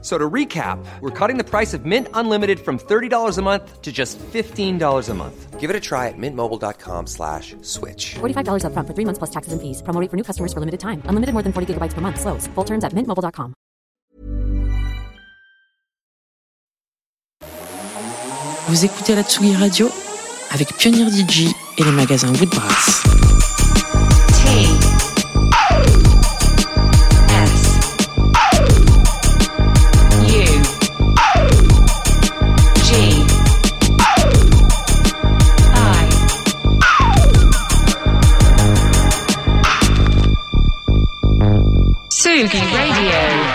F- So to recap, we're cutting the price of Mint Unlimited from $30 a month to just $15 a month. Give it a try at mintmobile.com slash switch. $45 upfront for three months plus taxes and fees. Promo rate for new customers for limited time. Unlimited more than 40 gigabytes per month. Slows. Full terms at mintmobile.com. Vous écoutez la Tsugi Radio avec Pioneer DJ et les magasins Woodbrass. T Sugi Radio.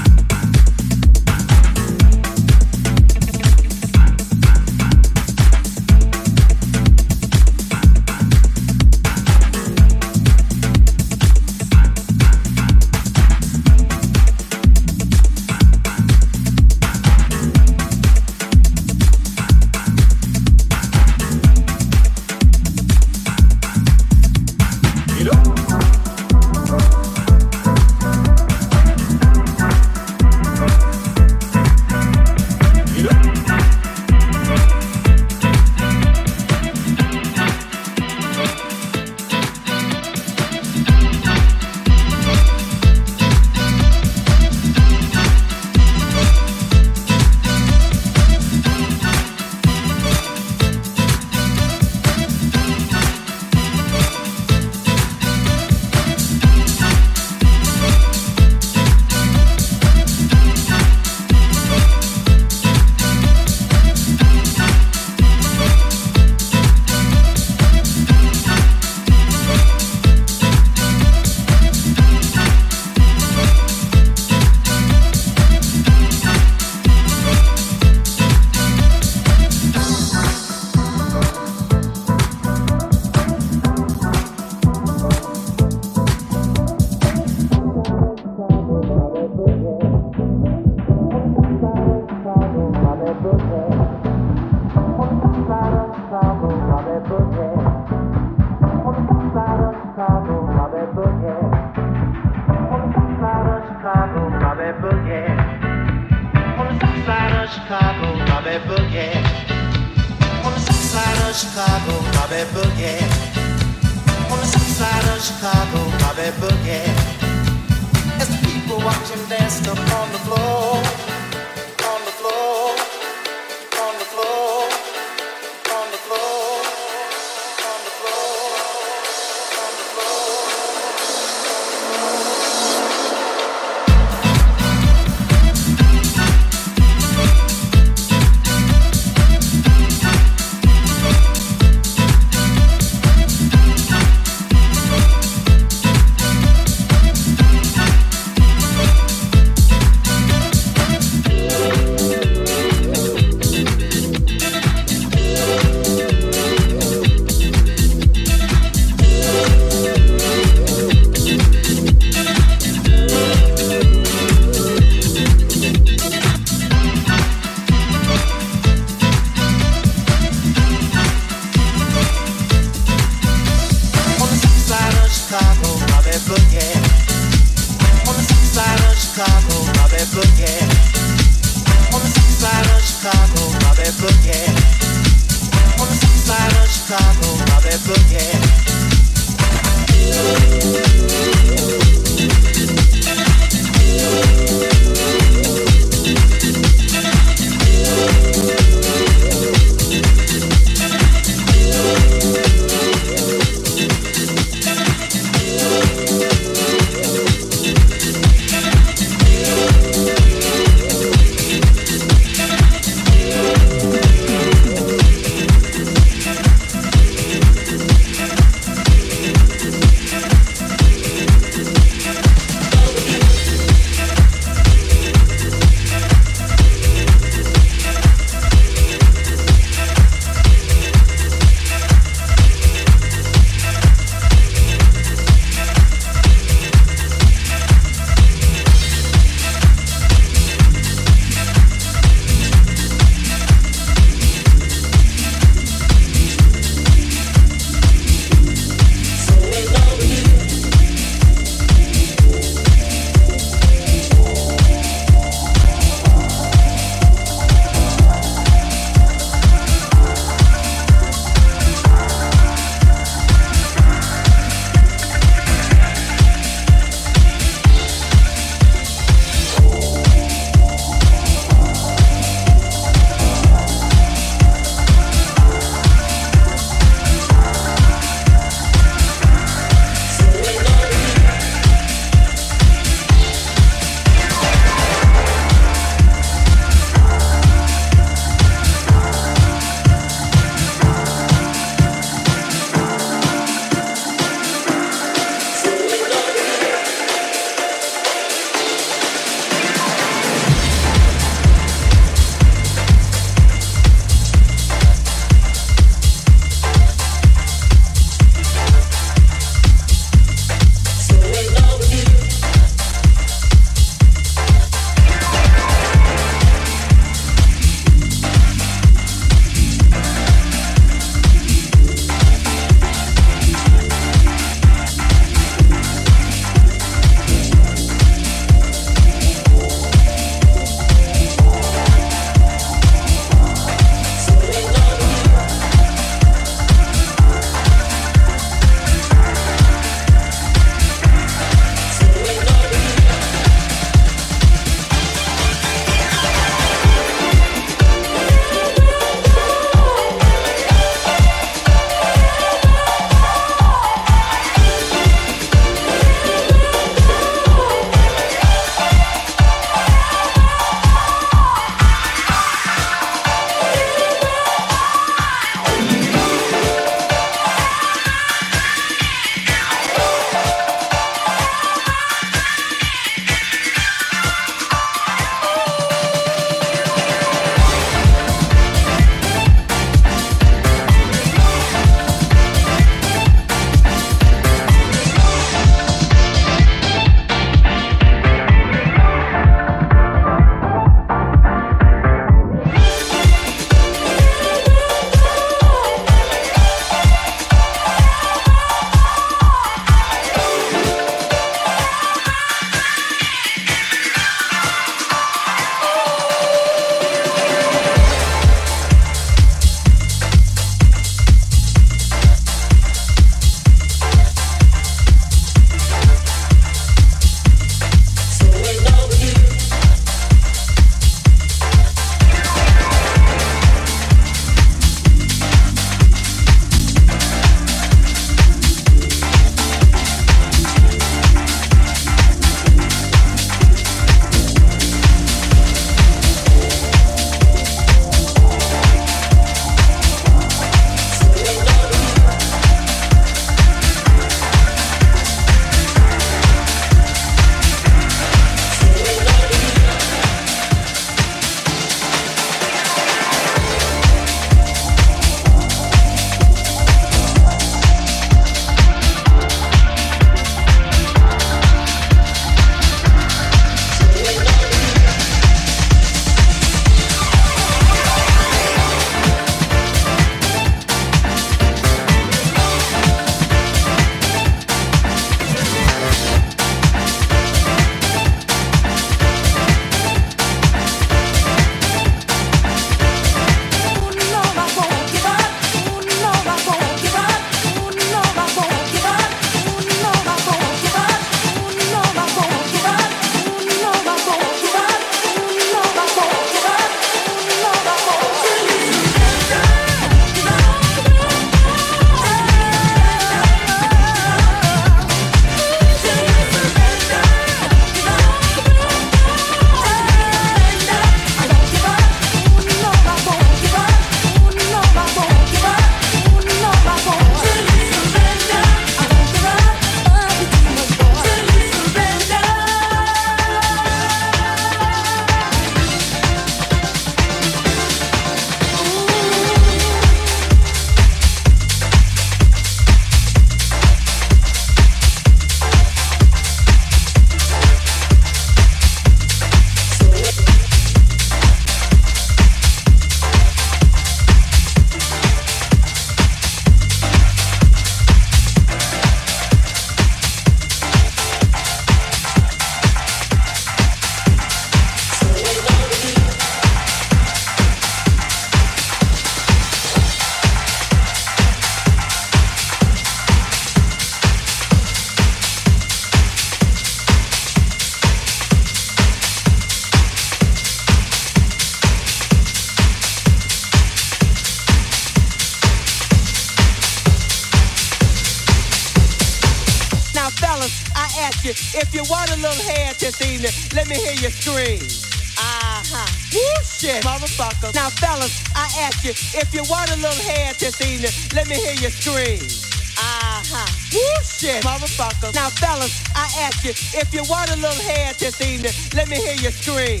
You, if you want a little head this evening, let me hear you scream.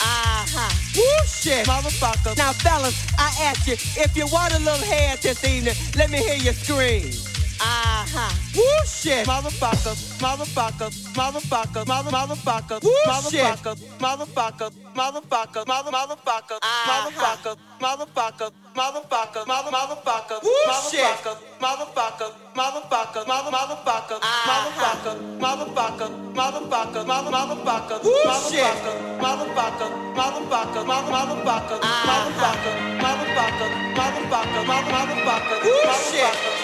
Uh-huh. Woo shit, motherfucker. Now, fellas, I ask you, if you want a little head this evening, let me hear you scream. Uh-huh. Woo shit, motherfucker, motherfucker, motherfucker, mother motherfucker, motherfucker, motherfucker, motherfucker, mother motherfucker, motherfucker, motherfucker, motherfucker, mother motherfucker, motherfucker, motherfucker, motherfucker, mother motherfucker, motherfucker, motherfucker, motherfucker, mother motherfucker, motherfucker, motherfucker, motherfucker, mother motherfucker, motherfucker, motherfucker, motherfucker, mother motherfucker, motherfucker, motherfucker,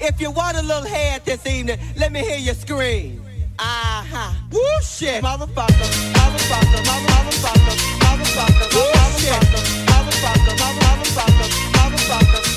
If you want a little head this evening, let me hear you scream. Uh-huh. Woo shit, motherfucker, motherfucker, mother motherfucker, motherfucker, motherfucker, motherfucker, motherfucker, motherfucker, motherfucker,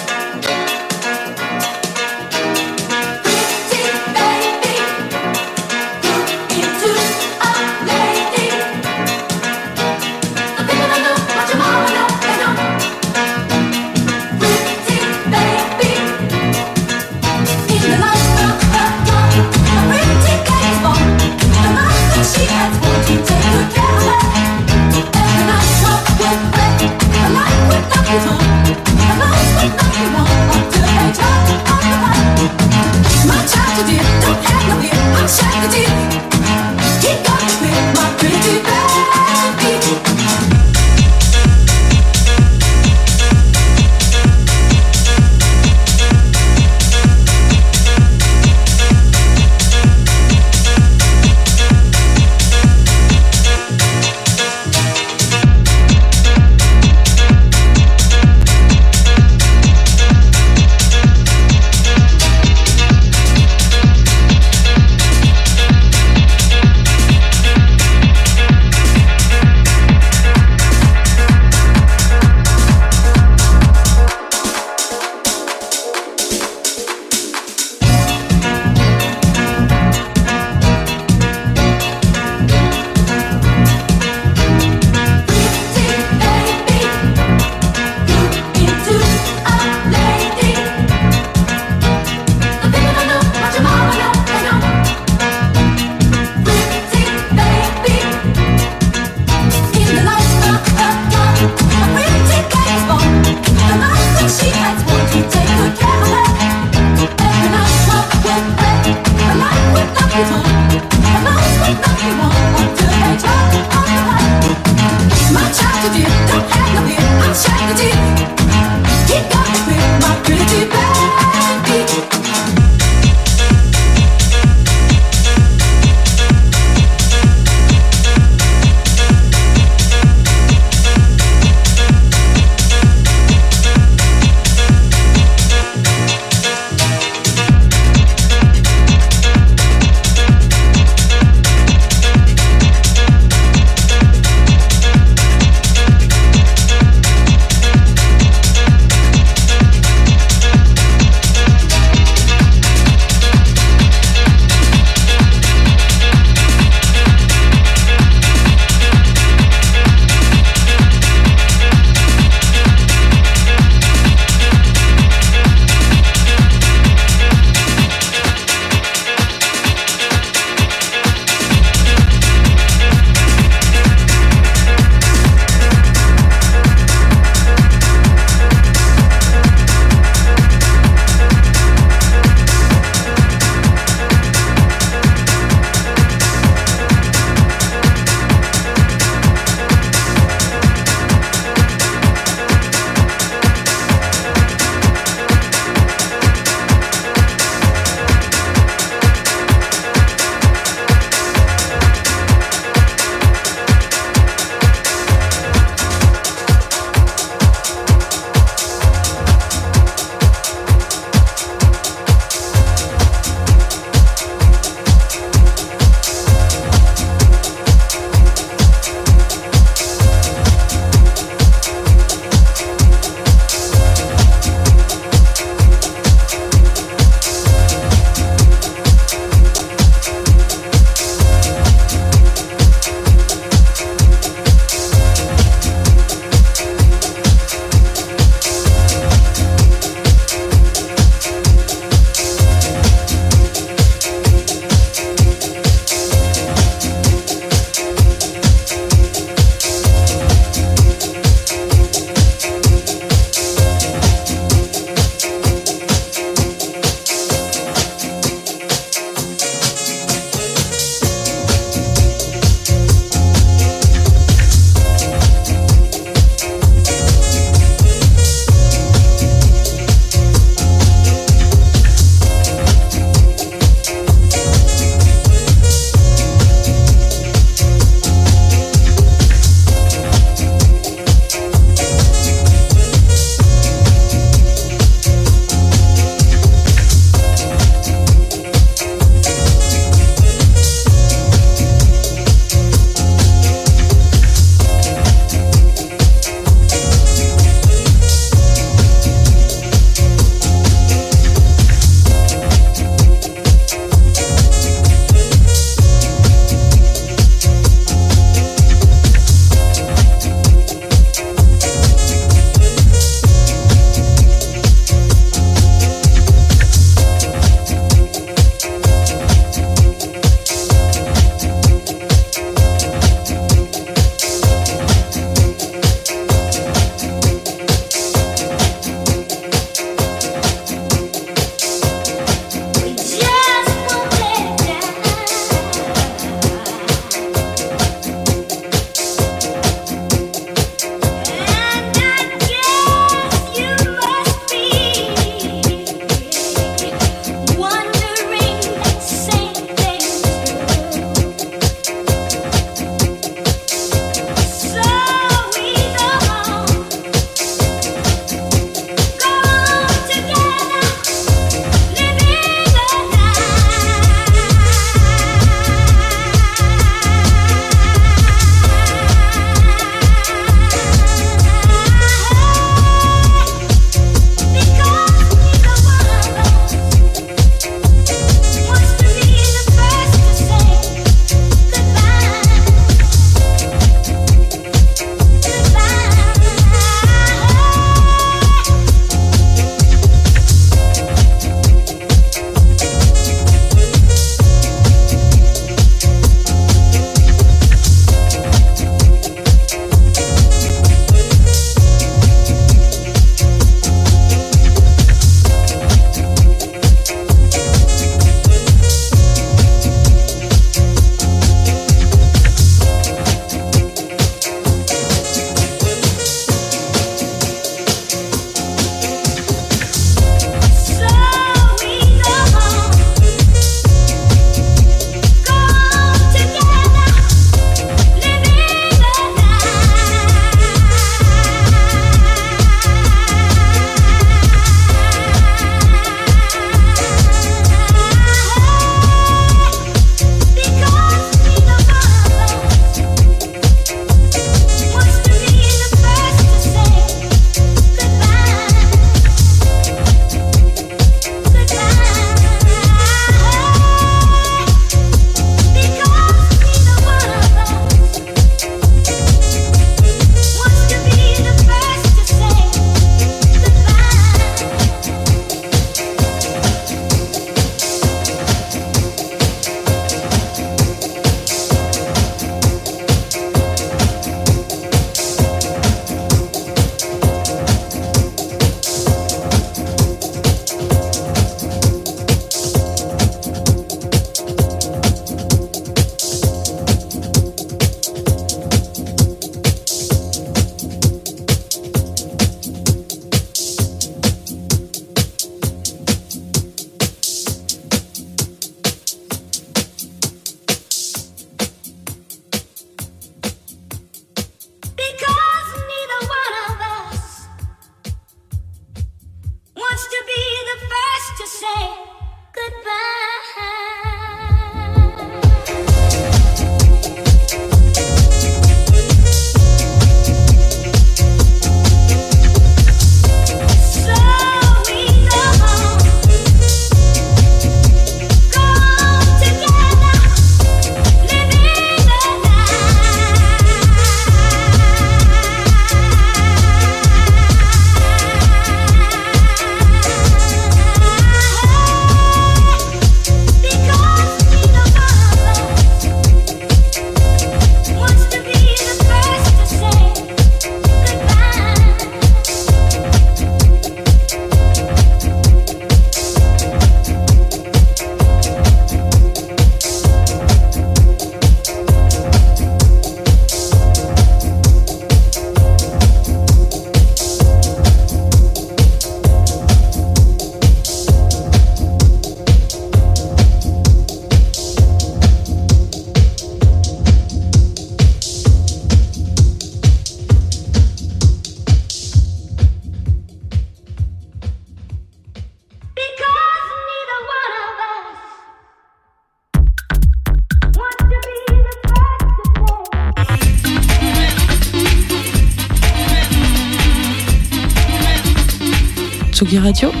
Radio,